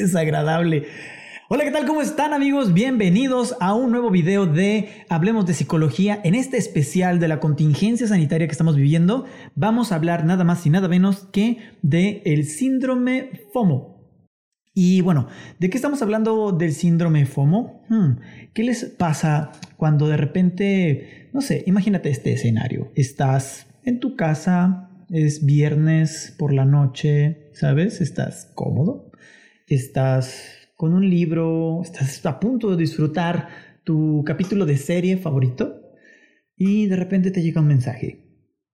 Desagradable. Hola, ¿qué tal? ¿Cómo están amigos? Bienvenidos a un nuevo video de Hablemos de Psicología. En este especial de la contingencia sanitaria que estamos viviendo, vamos a hablar nada más y nada menos que de el síndrome FOMO. Y bueno, ¿de qué estamos hablando del síndrome FOMO? Hmm, ¿Qué les pasa cuando de repente, no sé, imagínate este escenario. Estás en tu casa, es viernes por la noche, ¿sabes? Estás cómodo, estás con un libro, estás a punto de disfrutar tu capítulo de serie favorito y de repente te llega un mensaje.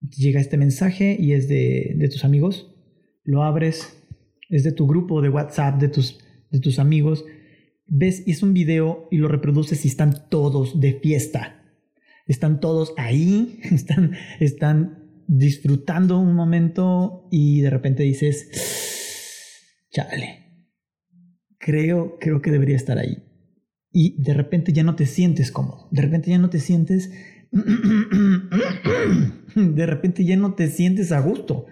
llega este mensaje y es de, de, tus amigos, lo abres, es de tu grupo de WhatsApp, de tus, de tus amigos, ves, es un video y lo reproduces y están todos de fiesta. Están todos ahí, están, están disfrutando un momento y de repente dices, chale, creo, creo que debería estar ahí. Y de repente ya no te sientes cómodo, de repente ya no te sientes, de repente ya no te sientes a gusto,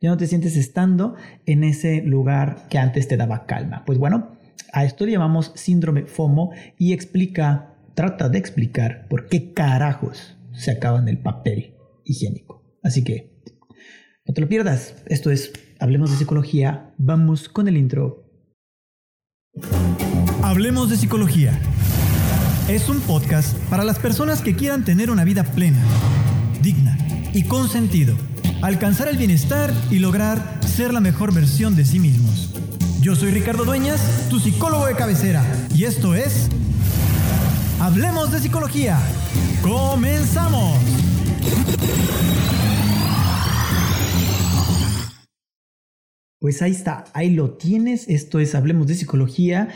ya no te sientes estando en ese lugar que antes te daba calma. Pues bueno, a esto llamamos síndrome FOMO y explica, trata de explicar por qué carajos se acaban el papel higiénico. Así que no te lo pierdas. Esto es Hablemos de Psicología. Vamos con el intro Hablemos de psicología. Es un podcast para las personas que quieran tener una vida plena, digna y con sentido, alcanzar el bienestar y lograr ser la mejor versión de sí mismos. Yo soy Ricardo Dueñas, tu psicólogo de cabecera, y esto es Hablemos de psicología. ¡Comenzamos! Pues ahí está, ahí lo tienes. Esto es Hablemos de Psicología.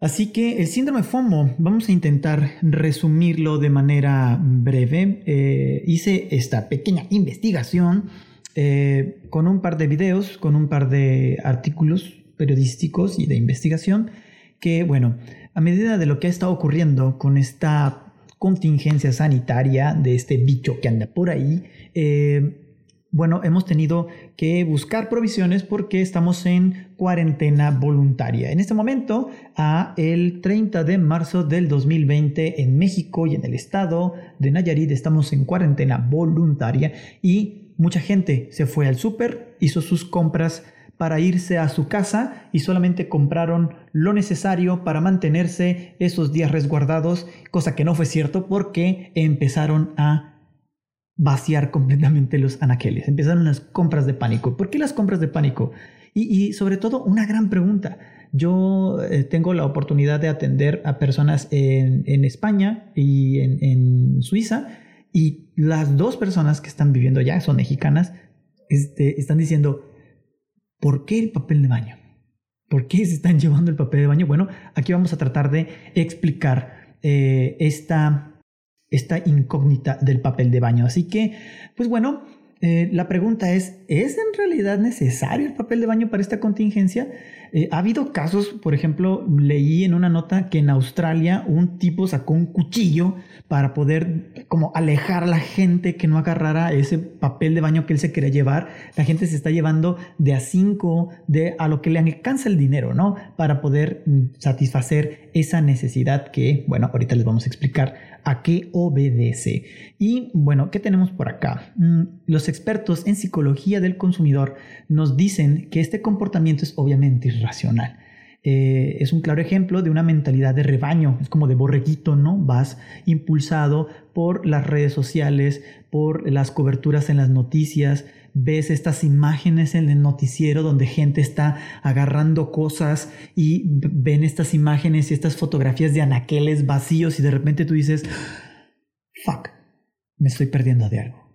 Así que el síndrome FOMO, vamos a intentar resumirlo de manera breve. Eh, hice esta pequeña investigación eh, con un par de videos, con un par de artículos periodísticos y de investigación, que bueno, a medida de lo que ha estado ocurriendo con esta contingencia sanitaria de este bicho que anda por ahí, eh, bueno, hemos tenido que buscar provisiones porque estamos en cuarentena voluntaria. En este momento, a el 30 de marzo del 2020 en México y en el estado de Nayarit estamos en cuarentena voluntaria y mucha gente se fue al súper, hizo sus compras para irse a su casa y solamente compraron lo necesario para mantenerse esos días resguardados, cosa que no fue cierto porque empezaron a vaciar completamente los anaqueles. Empezaron las compras de pánico. ¿Por qué las compras de pánico? Y, sobre todo, una gran pregunta. Yo eh, tengo la oportunidad de atender a personas en, España y en, Suiza y las dos personas que están viviendo allá, son mexicanas, este, están diciendo, ¿por qué el papel de baño? ¿Por qué se están llevando el papel de baño? Bueno, aquí vamos a tratar de explicar eh, esta esta incógnita del papel de baño. Así que, pues bueno, eh, la pregunta es, ¿es en realidad necesario el papel de baño para esta contingencia? Eh, ha habido casos, por ejemplo, leí en una nota que en Australia un tipo sacó un cuchillo para poder como alejar a la gente que no agarrara ese papel de baño que él se quería llevar. La gente se está llevando de a cinco, de a lo que le alcanza el dinero, ¿no? Para poder mm, satisfacer esa necesidad que, bueno, ahorita les vamos a explicar a qué obedece. Y bueno, ¿qué tenemos por acá? Mm, los expertos en psicología del consumidor nos dicen que este comportamiento es obviamente irracional. Eh, es un claro ejemplo de una mentalidad de rebaño, es como de borreguito, ¿no? Vas impulsado por las redes sociales, por las coberturas en las noticias, ves estas imágenes en el noticiero donde gente está agarrando cosas y ven estas imágenes y estas fotografías de anaqueles vacíos y de repente tú dices, fuck, me estoy perdiendo de algo.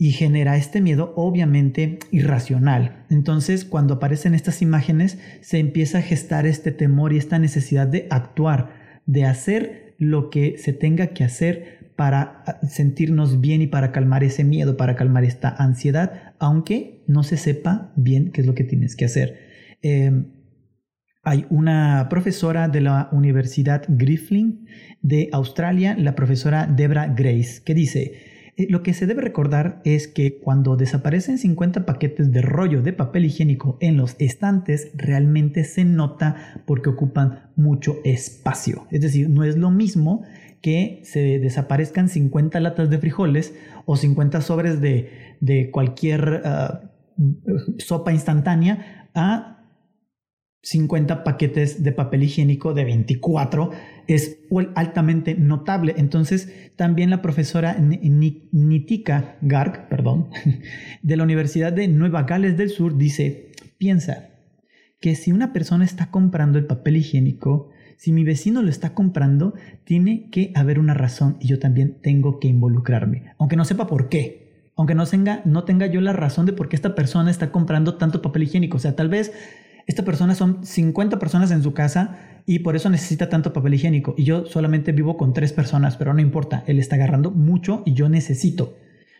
Y genera este miedo obviamente irracional. Entonces cuando aparecen estas imágenes se empieza a gestar este temor y esta necesidad de actuar, de hacer lo que se tenga que hacer para ah, sentirnos bien y para calmar ese miedo, para calmar esta ansiedad, aunque no se sepa bien qué es lo que tienes que hacer. Em, hay una profesora de la Universidad Griffin de Australia, la profesora Debra Grace, que dice, lo que se debe recordar es que cuando desaparecen 50 paquetes de rollo de papel higiénico en los estantes, realmente se nota porque ocupan mucho espacio. Es decir, no es lo mismo que se desaparezcan 50 latas de frijoles o 50 sobres de, cualquier ah, sopa instantánea a 50 paquetes de papel higiénico de 24 es altamente notable. Entonces, también la profesora Nitika Garg, perdón, de la Universidad de Nueva Gales del Sur dice, piensa que si una persona está comprando el papel higiénico, si mi vecino lo está comprando, tiene que haber una razón y yo también tengo que involucrarme, aunque no sepa por qué, aunque no tenga, no tenga yo la razón de por qué esta persona está comprando tanto papel higiénico. O sea, tal vez esta persona son 50 personas en su casa y por eso necesita tanto papel higiénico. Y yo solamente vivo con tres personas, pero no importa, él está agarrando mucho y yo necesito.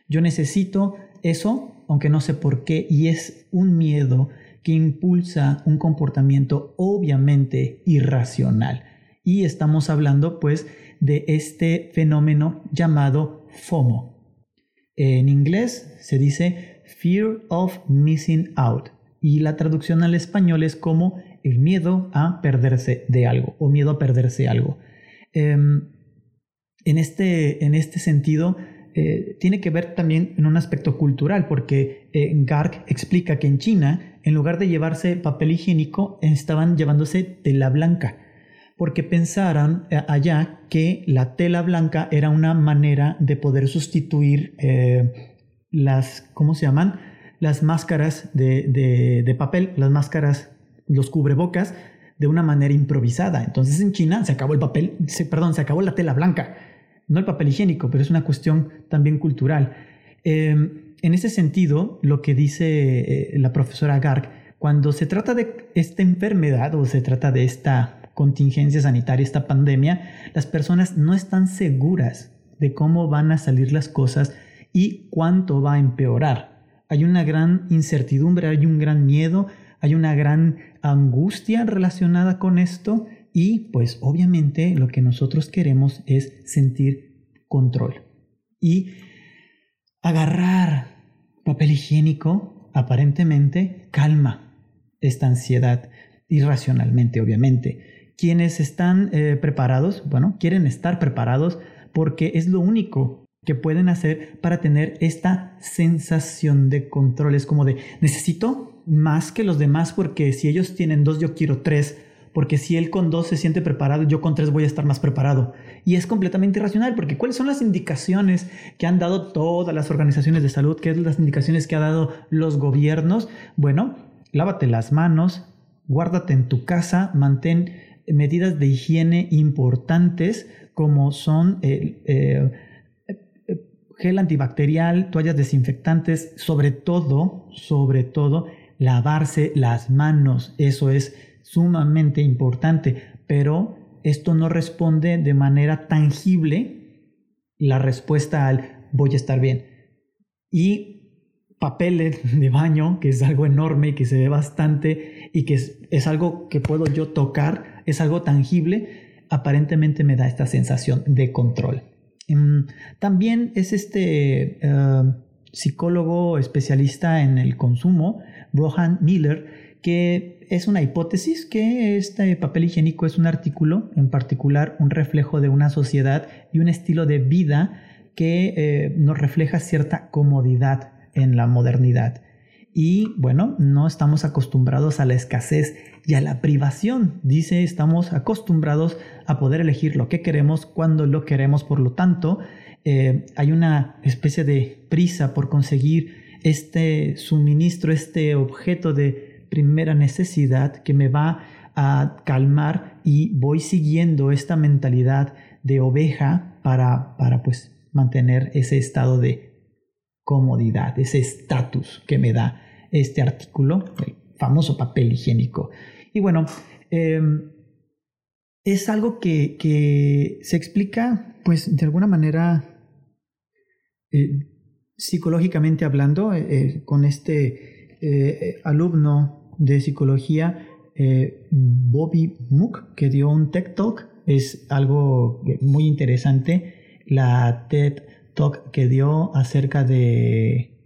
Yo necesito eso, aunque no sé por qué, y es un miedo que impulsa un comportamiento obviamente irracional. Y estamos hablando pues de este fenómeno llamado FOMO. En inglés se dice Fear of Missing Out y la traducción al español es como el miedo a perderse de algo o miedo a perderse algo. Em, en, este, en este sentido, eh, tiene que ver también en un aspecto cultural, porque eh, Garg explica que en China, en lugar de llevarse papel higiénico, estaban llevándose tela blanca, porque pensaron eh, allá que la tela blanca era una manera de poder sustituir las, ¿cómo se llaman? Las máscaras de, papel, las máscaras, los cubrebocas, de una manera improvisada. Entonces en China se acabó el papel, perdón, se acabó la tela blanca, no el papel higiénico, pero es una cuestión también cultural. Em, en ese sentido, lo que dice eh, la profesora Garg, cuando se trata de esta enfermedad o se trata de esta contingencia sanitaria, esta pandemia, las personas no están seguras de cómo van a salir las cosas y cuánto va a empeorar hay una gran incertidumbre, hay un gran miedo, hay una gran angustia relacionada con esto y pues obviamente lo que nosotros queremos es sentir control y agarrar papel higiénico aparentemente calma esta ansiedad irracionalmente obviamente. Quienes están eh, preparados, bueno, quieren estar preparados porque es lo único que pueden hacer para tener esta sensación de control. Es como de, necesito más que los demás porque si ellos tienen dos, yo quiero tres. Porque si él con dos se siente preparado, yo con tres voy a estar más preparado. Y es completamente irracional, porque ¿cuáles son las indicaciones que han dado todas las organizaciones de salud? ¿Qué son las indicaciones que han dado los gobiernos? Bueno, lávate las manos, guárdate en tu casa, mantén medidas de higiene importantes como son... Eh, gel antibacterial, toallas desinfectantes, sobre todo, sobre todo, lavarse las manos. Eso es sumamente importante, pero esto no responde de manera tangible la respuesta al voy a estar bien. Y papeles de baño, que es algo enorme y que se ve bastante y que es, es algo que puedo yo tocar, es algo tangible, aparentemente me da esta sensación de control. Em, también es este eh, psicólogo especialista en el consumo, Rohan Miller, que es una hipótesis que este papel higiénico es un artículo, en particular un reflejo de una sociedad y un estilo de vida que eh, nos refleja cierta comodidad en la modernidad. Y bueno, no estamos acostumbrados a la escasez y a la privación. Dice, estamos acostumbrados a poder elegir lo que queremos cuando lo queremos. Por lo tanto, eh, hay una especie de prisa por conseguir este suministro, este objeto de primera necesidad que me va a calmar y voy siguiendo esta mentalidad de oveja para, para pues mantener ese estado de comodidad, ese estatus que me da este artículo, el famoso papel higiénico. Y bueno, em, es algo que, se explica, pues de alguna manera, eh, psicológicamente hablando, eh, eh, con este alumno de psicología, Bobby Mook, que dio un TED Talk, es algo muy interesante. La TED Que dio acerca de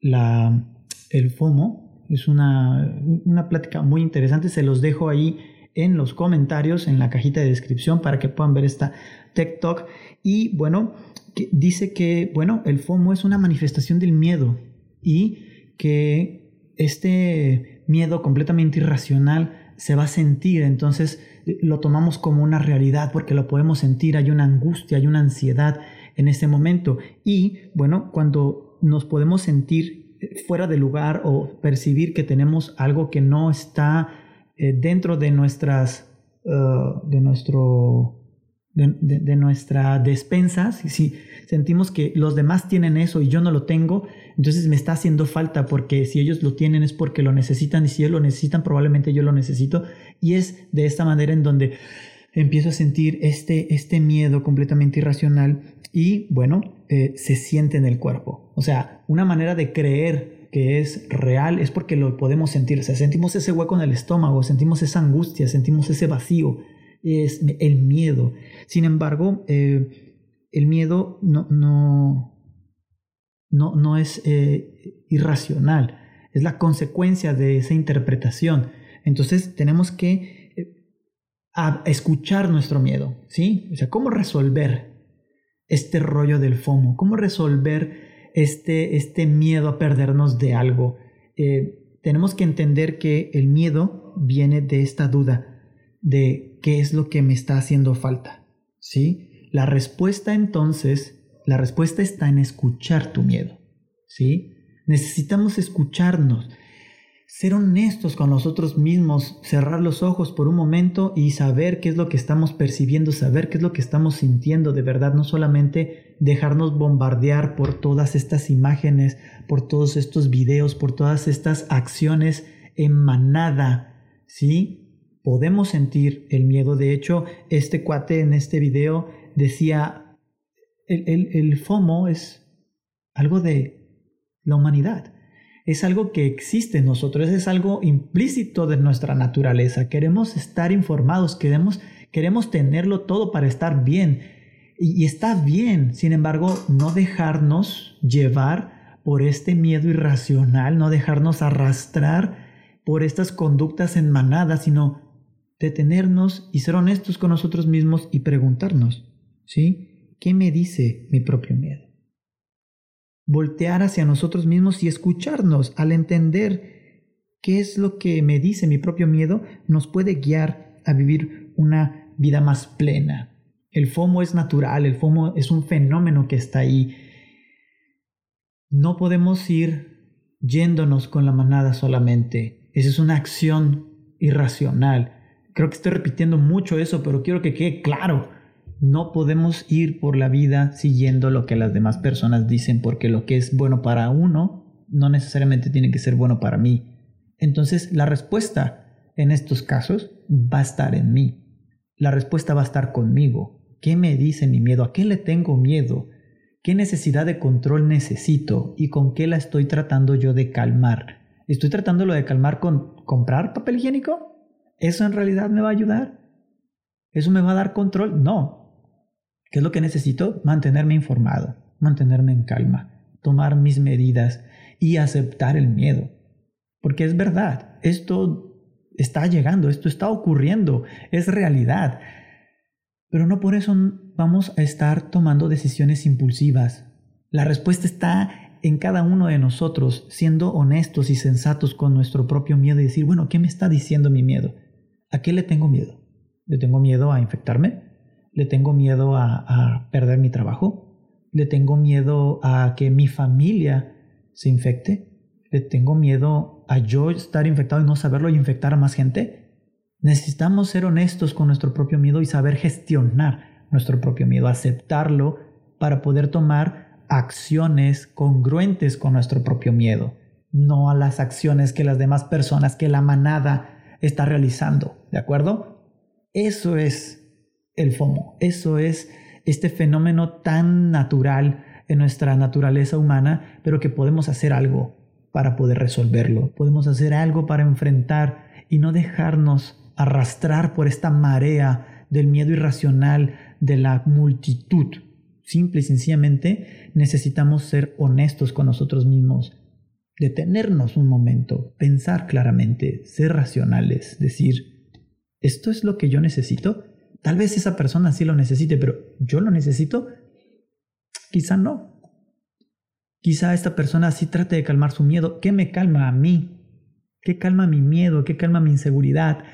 la, el FOMO. Es una, una plática muy interesante. Se los dejo ahí en los comentarios, en la cajita de descripción para que puedan ver esta Tech Talk. Y bueno, dice que, bueno, el FOMO es una manifestación del miedo y que este miedo completamente irracional se va a sentir, entonces lo tomamos como una realidad porque lo podemos sentir, hay una angustia, hay una ansiedad en ese momento. Y bueno, cuando nos podemos sentir fuera de lugar o percibir que tenemos algo que no está eh, dentro de nuestras, uh, de nuestro, de, nuestra despensa, si, sentimos que los demás tienen eso y yo no lo tengo, entonces me está haciendo falta porque si ellos lo tienen es porque lo necesitan y si ellos lo necesitan probablemente yo lo necesito y es de esta manera en donde empiezo a sentir este, este miedo completamente irracional y bueno, eh, se siente en el cuerpo. O sea, una manera de creer que es real es porque lo podemos sentir. O sea, sentimos ese hueco en el estómago, sentimos esa angustia, sentimos ese vacío, es el miedo. Sin embargo, eh, el miedo no, no, no, no es eh, irracional, es la consecuencia de esa interpretación. Entonces tenemos que a escuchar nuestro miedo, ¿sí? O sea, ¿cómo resolver este rollo del FOMO? ¿Cómo resolver este, este miedo a perdernos de algo? Eh, tenemos que entender que el miedo viene de esta duda de qué es lo que me está haciendo falta, ¿sí? La respuesta entonces, la respuesta está en escuchar tu miedo, ¿sí? Necesitamos escucharnos ser honestos con nosotros mismos, cerrar los ojos por un momento y saber qué es lo que estamos percibiendo, saber qué es lo que estamos sintiendo de verdad, no solamente dejarnos bombardear por todas estas imágenes, por todos estos videos, por todas estas acciones en manada, ¿sí? Podemos sentir el miedo. De hecho, este cuate en este video decía, el, el, el FOMO es algo de la humanidad es algo que existe en nosotros, es algo implícito de nuestra naturaleza. Queremos estar informados, queremos, queremos tenerlo todo para estar bien. Y, y está bien, sin embargo, no dejarnos llevar por este miedo irracional, no dejarnos arrastrar por estas conductas en manada, sino detenernos y ser honestos con nosotros mismos y preguntarnos, ¿sí? ¿Qué me dice mi propio miedo? Voltear hacia nosotros mismos y escucharnos al entender qué es lo que me dice mi propio miedo, nos puede guiar a vivir una vida más plena. El FOMO es natural, el FOMO es un fenómeno que está ahí. No podemos ir yéndonos con la manada solamente. Esa es una acción irracional. Creo que estoy repitiendo mucho eso, pero quiero que quede claro. No podemos ir por la vida siguiendo lo que las demás personas dicen porque lo que es bueno para uno no necesariamente tiene que ser bueno para mí. Entonces la respuesta en estos casos va a estar en mí. La respuesta va a estar conmigo. ¿Qué me dice mi miedo? ¿A qué le tengo miedo? ¿Qué necesidad de control necesito? ¿Y con qué la estoy tratando yo de calmar? ¿Estoy tratándolo de calmar con comprar papel higiénico? ¿Eso en realidad me va a ayudar? ¿Eso me va a dar control? No, ¿Qué es lo que necesito? Mantenerme informado, mantenerme en calma, tomar mis medidas y aceptar el miedo. Porque es verdad, esto está llegando, esto está ocurriendo, es realidad. Pero no por eso vamos a estar tomando decisiones impulsivas. La respuesta está en cada uno de nosotros, siendo honestos y sensatos con nuestro propio miedo y decir, bueno, ¿qué me está diciendo mi miedo? ¿A qué le tengo miedo? ¿Le tengo miedo a infectarme? Le tengo miedo a, perder mi trabajo, le tengo miedo a que mi familia se infecte, le tengo miedo a yo estar infectado y no saberlo y infectar a más gente. Necesitamos ser honestos con nuestro propio miedo y saber gestionar nuestro propio miedo, aceptarlo para poder tomar acciones congruentes con nuestro propio miedo, no a las acciones que las demás personas, que la manada está realizando, ¿de acuerdo? Eso es el FOMO. Eso es este fenómeno tan natural en nuestra naturaleza humana, pero que podemos hacer algo para poder resolverlo. Podemos hacer algo para enfrentar y no dejarnos arrastrar por esta marea del miedo irracional de la multitud, Simple y sencillamente necesitamos ser honestos con nosotros mismos, detenernos un momento, pensar claramente, ser racionales, decir, ¿esto es lo que yo necesito? Tal vez esa persona sí lo necesite, pero ¿yo lo necesito? Quizá no. Quizá esta persona sí trate de calmar su miedo. ¿Qué me calma a mí? ¿Qué calma mi miedo? ¿Qué calma mi inseguridad?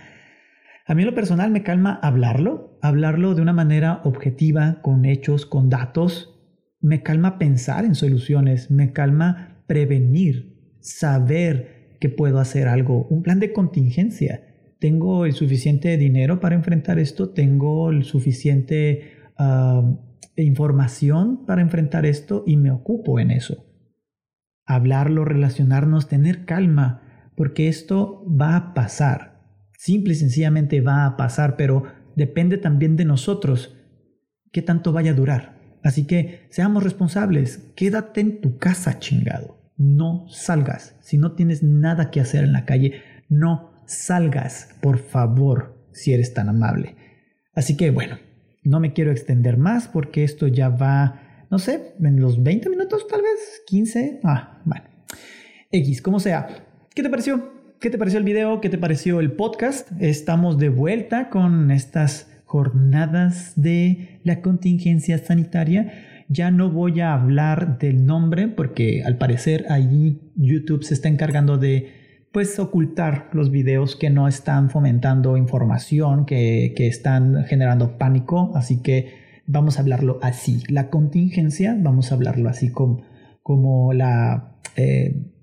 A mí en lo personal me calma hablarlo, hablarlo de una manera objetiva, con hechos, con datos. Me calma pensar en soluciones, me calma prevenir, saber que puedo hacer algo, un plan de contingencia. Tengo el suficiente dinero para enfrentar esto, tengo el suficiente ah, información para enfrentar esto y me ocupo en eso. Hablarlo, relacionarnos, tener calma, porque esto va a pasar Simple y sencillamente va a pasar, pero depende también de nosotros qué tanto vaya a durar. Así que seamos responsables, quédate en tu casa chingado, no salgas. Si no tienes nada que hacer en la calle, no salgas, por favor, si eres tan amable. Así que bueno, no me quiero extender más porque esto ya va, no sé, en los 20 minutos tal vez, 15. Ah, bueno. X, como sea. ¿Qué te pareció? ¿Qué te pareció el video? ¿Qué te pareció el podcast? Estamos de vuelta con estas jornadas de la contingencia sanitaria. Ya no voy a hablar del nombre porque al parecer ahí YouTube se está encargando de pues ocultar los videos que no están fomentando información, que, están generando pánico. Así que vamos a hablarlo así. La contingencia, vamos a hablarlo así como, como la... Eh,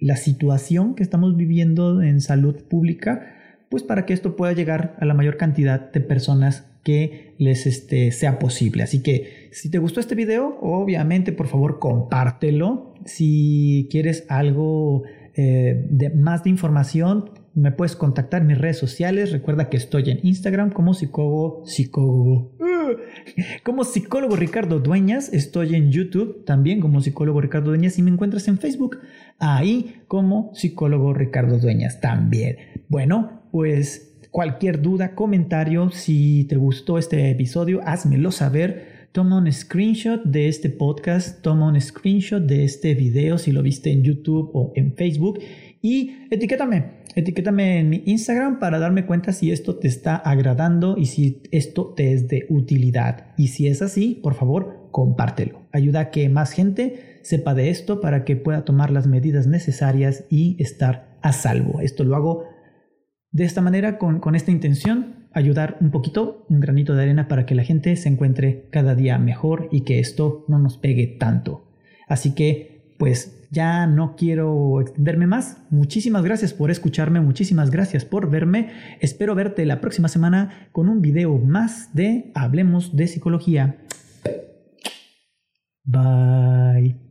la situación que estamos viviendo en salud pública, pues para que esto pueda llegar a la mayor cantidad de personas que les este, sea posible. Así que si te gustó este video, obviamente por favor compártelo. Si quieres algo eh, de más de información, me puedes contactar en mis redes sociales. Recuerda que estoy en Instagram como psicólogo, psicólogo, como psicólogo Ricardo Dueñas. Estoy en YouTube también como psicólogo Ricardo Dueñas y me encuentras en Facebook ahí como psicólogo Ricardo Dueñas también. Bueno, pues cualquier duda, comentario, si te gustó este episodio, házmelo saber. Toma un screenshot de este podcast, toma un screenshot de este video si lo viste en YouTube o en Facebook y etiquétame, etiquétame en mi Instagram para darme cuenta si esto te está agradando y si esto te es de utilidad. Y si es así, por favor, compártelo. Ayuda a que más gente sepa de esto para que pueda tomar las medidas necesarias y estar a salvo. Esto lo hago de esta manera, con, con esta intención, ayudar un poquito, un granito de arena para que la gente se encuentre cada día mejor y que esto no nos pegue tanto. Así que, pues ya no quiero extenderme más. Muchísimas gracias por escucharme, muchísimas gracias por verme. Espero verte la próxima semana con un video más de Hablemos de Psicología. Bye.